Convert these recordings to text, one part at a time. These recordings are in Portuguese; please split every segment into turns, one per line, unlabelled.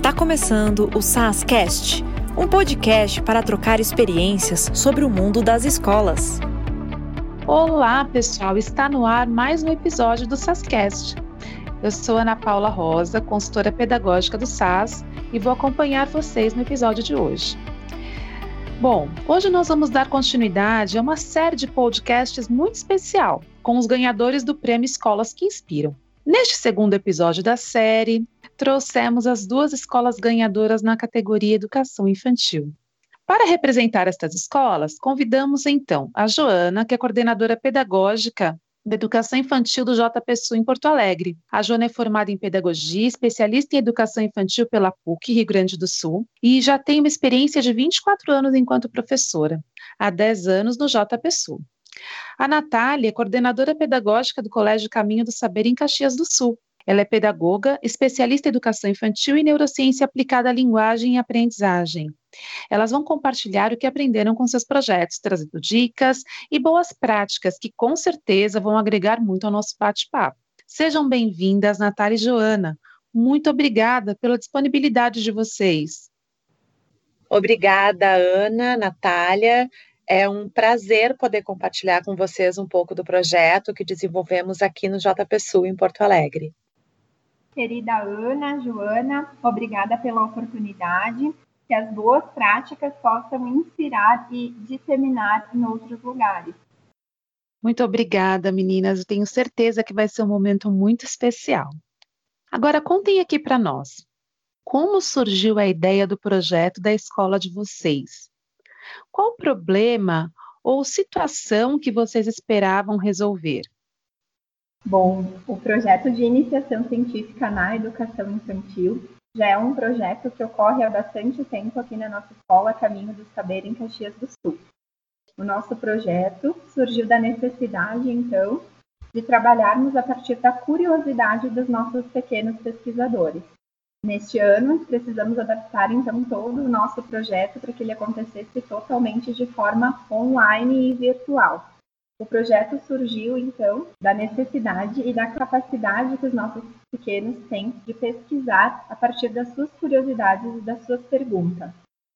Está começando o SASCast, um podcast para trocar experiências sobre o mundo das escolas.
Olá, pessoal! Está no ar mais um episódio do SASCast. Eu sou Ana Paula Rosa, consultora pedagógica do SAS, e vou acompanhar vocês no episódio de hoje. Bom, hoje nós vamos dar continuidade a uma série de podcasts muito especial com os ganhadores do Prêmio Escolas que Inspiram. Neste segundo episódio da série, trouxemos as duas escolas ganhadoras na categoria Educação Infantil. Para representar estas escolas, convidamos então a Joana, que é coordenadora pedagógica da Educação Infantil do JPSU em Porto Alegre. A Joana é formada em Pedagogia, especialista em Educação Infantil pela PUC, Rio Grande do Sul, e já tem uma experiência de 24 anos enquanto professora, há 10 anos no JPSU. A Natália é coordenadora pedagógica do Colégio Caminho do Saber em Caxias do Sul ela é pedagoga, especialista em educação infantil e neurociência aplicada à linguagem e aprendizagem. Elas vão compartilhar o que aprenderam com seus projetos, trazendo dicas e boas práticas que com certeza vão agregar muito ao nosso bate-papo. Sejam bem-vindas, Natália e Joana. Muito obrigada pela disponibilidade de vocês.
Obrigada, Ana, Natália. É um prazer poder compartilhar com vocês um pouco do projeto que desenvolvemos aqui no JPSU em Porto Alegre.
Querida Ana, Joana, obrigada pela oportunidade. Que as boas práticas possam inspirar e disseminar em outros lugares.
Muito obrigada, meninas. Eu tenho certeza que vai ser um momento muito especial. Agora, contem aqui para nós. Como surgiu a ideia do projeto da escola de vocês? Qual problema ou situação que vocês esperavam resolver?
Bom, o projeto de iniciação científica na educação infantil já é um projeto que ocorre há bastante tempo aqui na nossa escola Caminho do Saber em Caxias do Sul. O nosso projeto surgiu da necessidade, então, de trabalharmos a partir da curiosidade dos nossos pequenos pesquisadores. Neste ano, precisamos adaptar, então, todo o nosso projeto para que ele acontecesse totalmente de forma online e virtual. O projeto surgiu, então, da necessidade e da capacidade que os nossos pequenos têm de pesquisar a partir das suas curiosidades e das suas perguntas.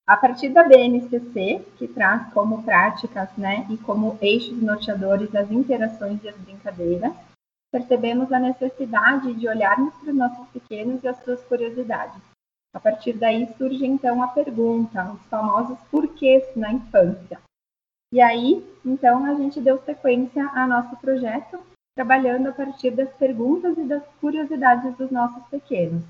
A partir da BNCC, que traz como práticas né, e como eixos norteadores as interações e as brincadeiras, percebemos a necessidade de olharmos para os nossos pequenos e as suas curiosidades. A partir daí surge então a pergunta, os famosos porquês na infância. E aí, então, a gente deu sequência ao nosso projeto, trabalhando a partir das perguntas e das curiosidades dos nossos pequenos.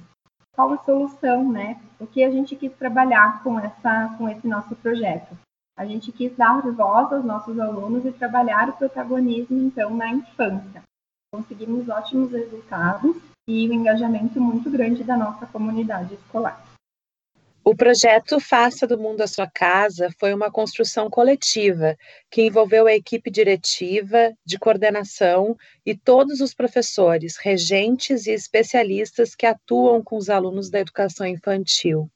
Qual a solução, né? O que a gente quis trabalhar com, essa, com esse nosso projeto? A gente quis dar voz aos nossos alunos e trabalhar o protagonismo, então, na infância. Conseguimos ótimos resultados e o um engajamento muito grande da nossa comunidade escolar.
O projeto Faça do Mundo a Sua Casa foi uma construção coletiva que envolveu a equipe diretiva, de coordenação e todos os professores, regentes e especialistas que atuam com os alunos da educação infantil.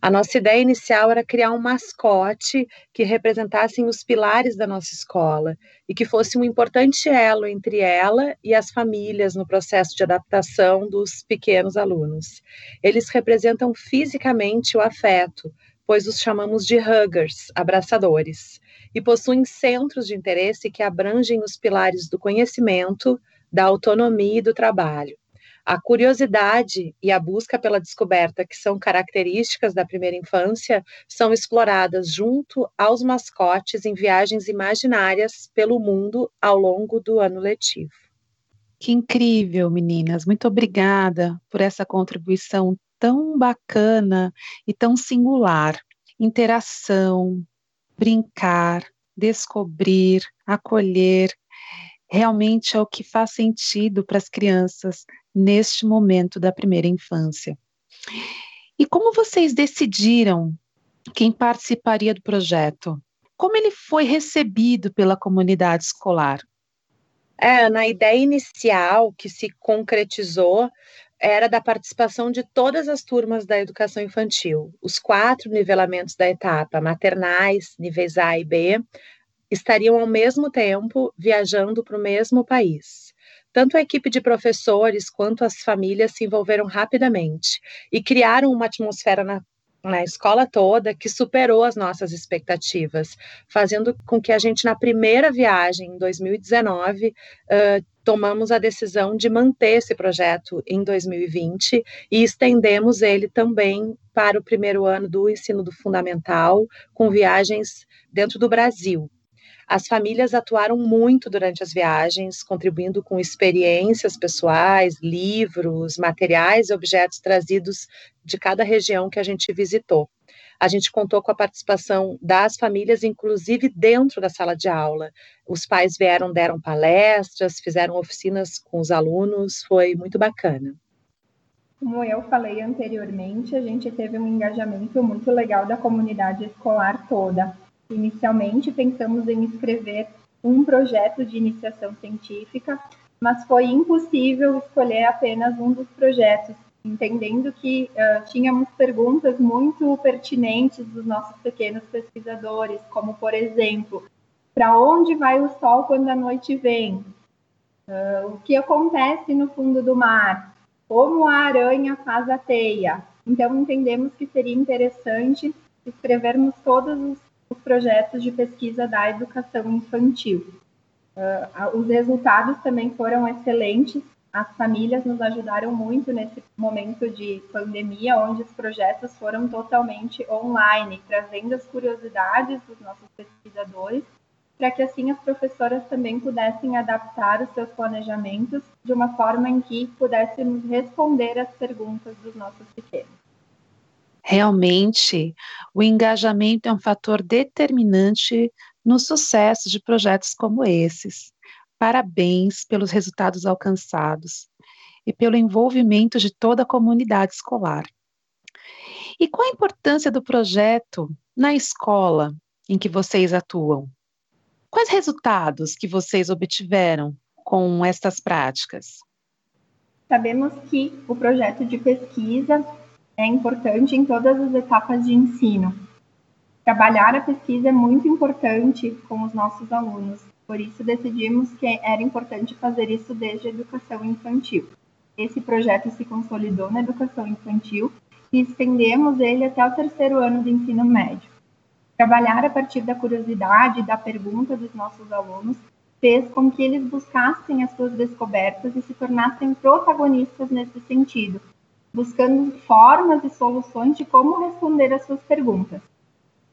A nossa ideia inicial era criar um mascote que representasse os pilares da nossa escola e que fosse um importante elo entre ela e as famílias no processo de adaptação dos pequenos alunos. Eles representam fisicamente o afeto, pois os chamamos de huggers, abraçadores, e possuem centros de interesse que abrangem os pilares do conhecimento, da autonomia e do trabalho. A curiosidade e a busca pela descoberta, que são características da primeira infância, são exploradas junto aos mascotes em viagens imaginárias pelo mundo ao longo do ano letivo.
Que incrível, meninas. Muito obrigada por essa contribuição tão bacana e tão singular. Interação, brincar, descobrir, acolher, realmente é o que faz sentido para as crianças neste momento da primeira infância. E como vocês decidiram quem participaria do projeto? Como ele foi recebido pela comunidade escolar?
É, na ideia inicial que se concretizou era da participação de todas as turmas da educação infantil. Os quatro nivelamentos da etapa, maternais, níveis A e B, estariam ao mesmo tempo viajando para o mesmo país. Tanto a equipe de professores quanto as famílias se envolveram rapidamente e criaram uma atmosfera na na escola toda que superou as nossas expectativas, fazendo com que a gente, na primeira viagem, em 2019, uh, tomamos a decisão de manter esse projeto em 2020 e estendemos ele também para o primeiro ano do ensino do fundamental, com viagens dentro do Brasil. As famílias atuaram muito durante as viagens, contribuindo com experiências pessoais, livros, materiais e objetos trazidos de cada região que a gente visitou. A gente contou com a participação das famílias, inclusive dentro da sala de aula. Os pais vieram, deram palestras, fizeram oficinas com os alunos, foi muito bacana.
Como eu falei anteriormente, a gente teve um engajamento muito legal da comunidade escolar toda. Inicialmente, pensamos em escrever um projeto de iniciação científica, mas foi impossível escolher apenas um dos projetos, entendendo que uh, tínhamos perguntas muito pertinentes dos nossos pequenos pesquisadores, como, por exemplo, para onde vai o sol quando a noite vem? Uh, o que acontece no fundo do mar? Como a aranha faz a teia? Então, entendemos que seria interessante escrevermos todos os os projetos de pesquisa da educação infantil. Uh, os resultados também foram excelentes. As famílias nos ajudaram muito nesse momento de pandemia, onde os projetos foram totalmente online, trazendo as curiosidades dos nossos pesquisadores, para que assim as professoras também pudessem adaptar os seus planejamentos de uma forma em que pudéssemos responder às perguntas dos nossos pequenos.
Realmente, o engajamento é um fator determinante no sucesso de projetos como esses. Parabéns pelos resultados alcançados e pelo envolvimento de toda a comunidade escolar. E qual a importância do projeto na escola em que vocês atuam? Quais resultados que vocês obtiveram com estas práticas?
Sabemos que o projeto de pesquisa é importante em todas as etapas de ensino. Trabalhar a pesquisa é muito importante com os nossos alunos, por isso decidimos que era importante fazer isso desde a educação infantil. Esse projeto se consolidou na educação infantil e estendemos ele até o terceiro ano do ensino médio. Trabalhar a partir da curiosidade e da pergunta dos nossos alunos fez com que eles buscassem as suas descobertas e se tornassem protagonistas nesse sentido, buscando formas e soluções de como responder às suas perguntas.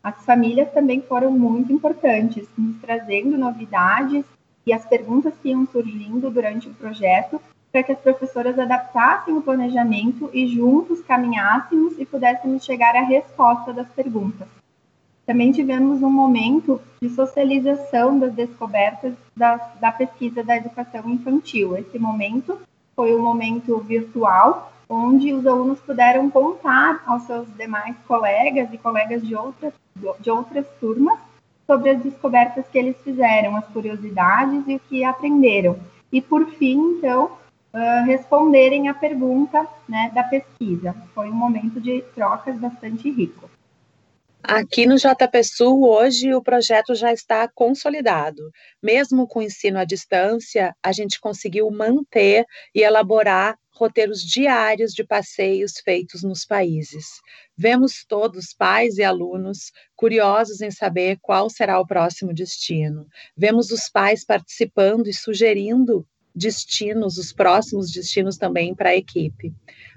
As famílias também foram muito importantes, nos trazendo novidades e as perguntas que iam surgindo durante o projeto para que as professoras adaptassem o planejamento e juntos caminhássemos e pudéssemos chegar à resposta das perguntas. Também tivemos um momento de socialização das descobertas da, da pesquisa da educação infantil. Esse momento foi um momento virtual, onde os alunos puderam contar aos seus demais colegas e colegas de outras, de outras turmas sobre as descobertas que eles fizeram, as curiosidades e o que aprenderam. E, por fim, então, uh, responderem à pergunta né, da pesquisa. Foi um momento de trocas bastante rico.
Aqui no JP Sul, hoje, o projeto já está consolidado. Mesmo com o ensino à distância, a gente conseguiu manter e elaborar roteiros diários de passeios feitos nos países. Vemos todos, pais e alunos, curiosos em saber qual será o próximo destino. Vemos os pais participando e sugerindo destinos, os próximos destinos também para a equipe.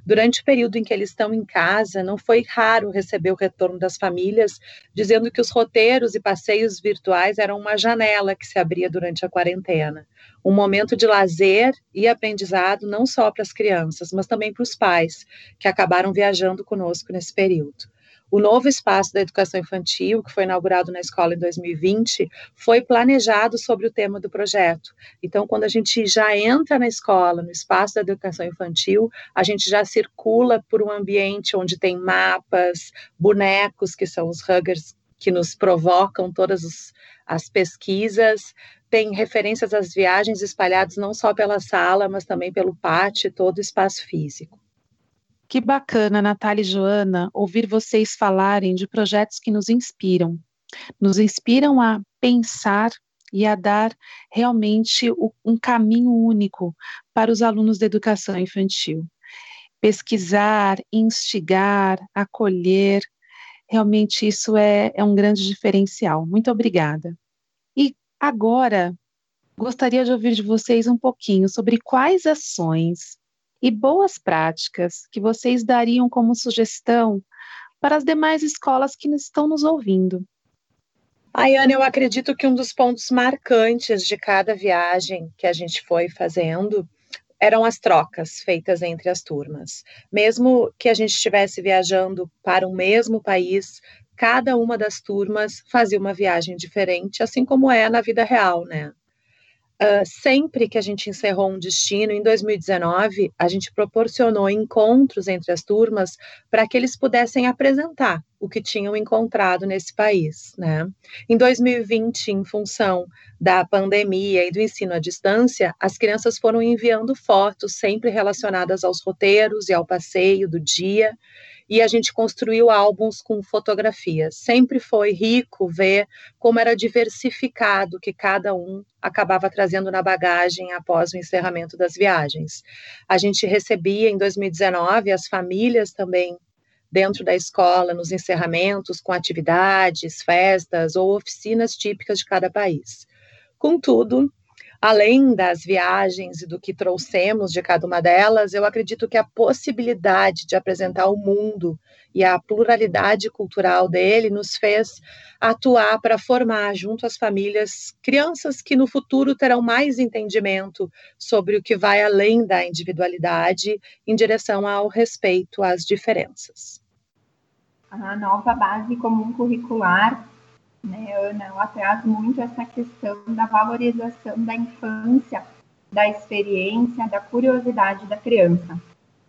Durante o período em que eles estão em casa, não foi raro receber o retorno das famílias dizendo que os roteiros e passeios virtuais eram uma janela que se abria durante a quarentena. Um momento de lazer e aprendizado não só para as crianças, mas também para os pais, que acabaram viajando conosco nesse período. O novo espaço da educação infantil, que foi inaugurado na escola em 2020, foi planejado sobre o tema do projeto. Então, quando a gente já entra na escola, no espaço da educação infantil, a gente já circula por um ambiente onde tem mapas, bonecos, que são os huggers que nos provocam todas os, as pesquisas, tem referências às viagens espalhadas não só pela sala, mas também pelo pátio, todo o espaço físico.
Que bacana, Natália e Joana, ouvir vocês falarem de projetos que nos inspiram. Nos inspiram a pensar e a dar realmente um caminho único para os alunos da educação infantil. Pesquisar, instigar, acolher, realmente isso é, é um grande diferencial. Muito obrigada. E agora, gostaria de ouvir de vocês um pouquinho sobre quais ações e boas práticas que vocês dariam como sugestão para as demais escolas que estão nos ouvindo.
Ayane, eu acredito que um dos pontos marcantes de cada viagem que a gente foi fazendo eram as trocas feitas entre as turmas. Mesmo que a gente estivesse viajando para o mesmo país, cada uma das turmas fazia uma viagem diferente, assim como é na vida real, né? Uh, sempre que a gente encerrou um destino, em 2019, a gente proporcionou encontros entre as turmas para que eles pudessem apresentar o que tinham encontrado nesse país. Né? Em 2020, em função da pandemia e do ensino à distância, as crianças foram enviando fotos sempre relacionadas aos roteiros e ao passeio do dia e a gente construiu álbuns com fotografias. Sempre foi rico ver como era diversificado que cada um acabava trazendo na bagagem após o encerramento das viagens. A gente recebia em 2019 as famílias também dentro da escola, nos encerramentos, com atividades, festas ou oficinas típicas de cada país. Contudo, além das viagens e do que trouxemos de cada uma delas, eu acredito que a possibilidade de apresentar o mundo e a pluralidade cultural dele nos fez atuar para formar, junto às famílias, crianças que no futuro terão mais entendimento sobre o que vai além da individualidade em direção ao respeito às diferenças.
A nova base comum curricular né, Ana, ela traz muito essa questão da valorização da infância, da experiência, da curiosidade da criança.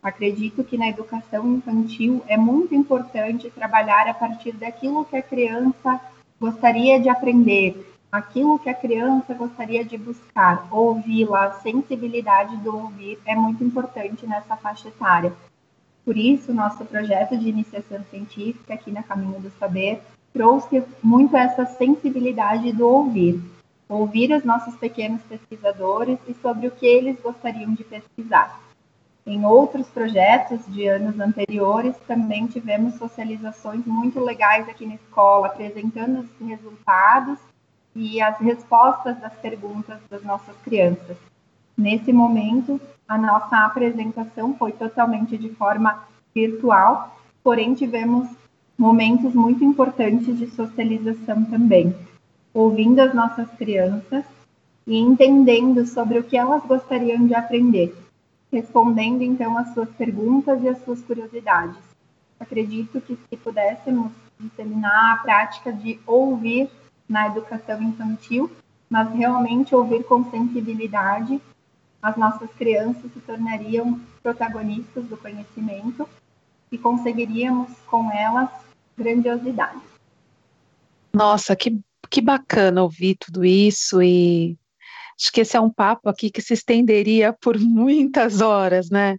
Acredito que na educação infantil é muito importante trabalhar a partir daquilo que a criança gostaria de aprender, aquilo que a criança gostaria de buscar, ouvi-la, a sensibilidade do ouvir é muito importante nessa faixa etária. Por isso, nosso projeto de iniciação científica aqui na Caminho do Saber trouxe muito essa sensibilidade do ouvir, ouvir os nossos pequenos pesquisadores e sobre o que eles gostariam de pesquisar. Em outros projetos de anos anteriores, também tivemos socializações muito legais aqui na escola, apresentando os resultados e as respostas das perguntas das nossas crianças. Nesse momento, a nossa apresentação foi totalmente de forma virtual, porém tivemos momentos muito importantes de socialização também, ouvindo as nossas crianças e entendendo sobre o que elas gostariam de aprender, respondendo então às suas perguntas e às suas curiosidades. Acredito que se pudéssemos disseminar a prática de ouvir na educação infantil, mas realmente ouvir com sensibilidade, as nossas crianças se tornariam protagonistas do conhecimento e conseguiríamos com elas grandiosidade.
Nossa, que, que bacana ouvir tudo isso e acho que esse é um papo aqui que se estenderia por muitas horas, né?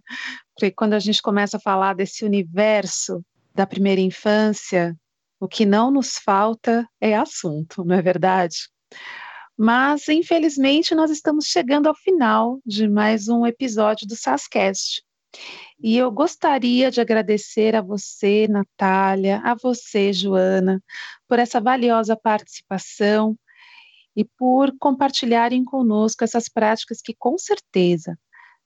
Porque quando a gente começa a falar desse universo da primeira infância, o que não nos falta é assunto, não é verdade? Mas, infelizmente, nós estamos chegando ao final de mais um episódio do SASCast. E eu gostaria de agradecer a você, Natália, a você, Joana, por essa valiosa participação e por compartilharem conosco essas práticas que, com certeza,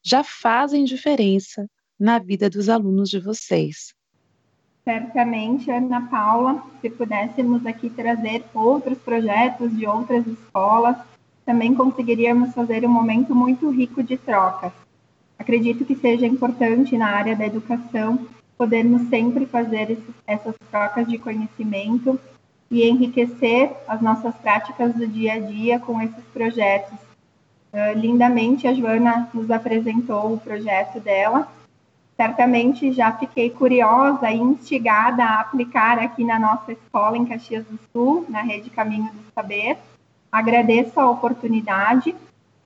já fazem diferença na vida dos alunos de vocês.
Certamente, Ana Paula, se pudéssemos aqui trazer outros projetos de outras escolas, também conseguiríamos fazer um momento muito rico de trocas. Acredito que seja importante na área da educação podermos sempre fazer essas trocas de conhecimento e enriquecer as nossas práticas do dia a dia com esses projetos. Uh, lindamente, a Joana nos apresentou o projeto dela. Certamente já fiquei curiosa e instigada a aplicar aqui na nossa escola em Caxias do Sul, na Rede Caminho do Saber. Agradeço a oportunidade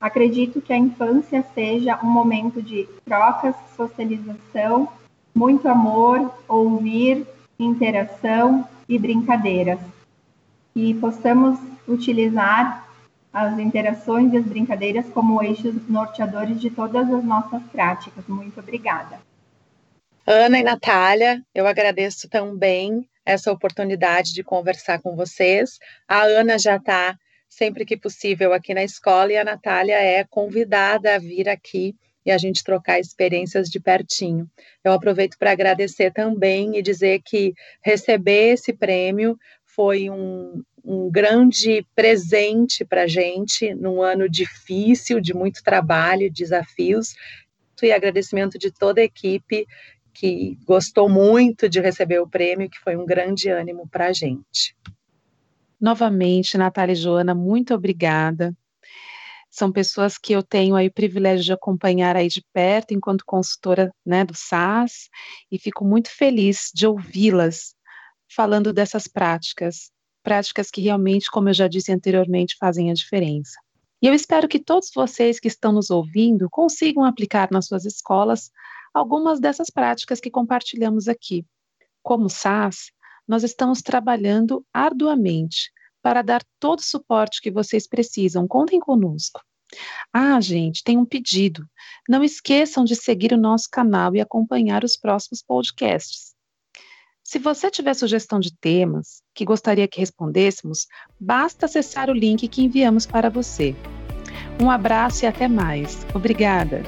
Acredito que a infância seja um momento de trocas, socialização, muito amor, ouvir, interação e brincadeiras. E possamos utilizar as interações e as brincadeiras como eixos norteadores de todas as nossas práticas. Muito obrigada.
Ana e Natália, eu agradeço também essa oportunidade de conversar com vocês. A Ana já está sempre que possível aqui na escola e a Natália é convidada a vir aqui e a gente trocar experiências de pertinho. Eu aproveito para agradecer também e dizer que receber esse prêmio foi um, um grande presente para a gente num ano difícil, de muito trabalho, desafios, e agradecimento de toda a equipe que gostou muito de receber o prêmio, que foi um grande ânimo para a gente.
Novamente, Natália e Joana, muito obrigada. São pessoas que eu tenho aí o privilégio de acompanhar aí de perto enquanto consultora né, do SAS e fico muito feliz de ouvi-las falando dessas práticas, práticas que realmente, como eu já disse anteriormente, fazem a diferença. E eu espero que todos vocês que estão nos ouvindo consigam aplicar nas suas escolas algumas dessas práticas que compartilhamos aqui. Como SAS, nós estamos trabalhando arduamente para dar todo o suporte que vocês precisam. Contem conosco. Ah, gente, tem um pedido. Não esqueçam de seguir o nosso canal e acompanhar os próximos podcasts. Se você tiver sugestão de temas que gostaria que respondêssemos, basta acessar o link que enviamos para você. Um abraço e até mais. Obrigada!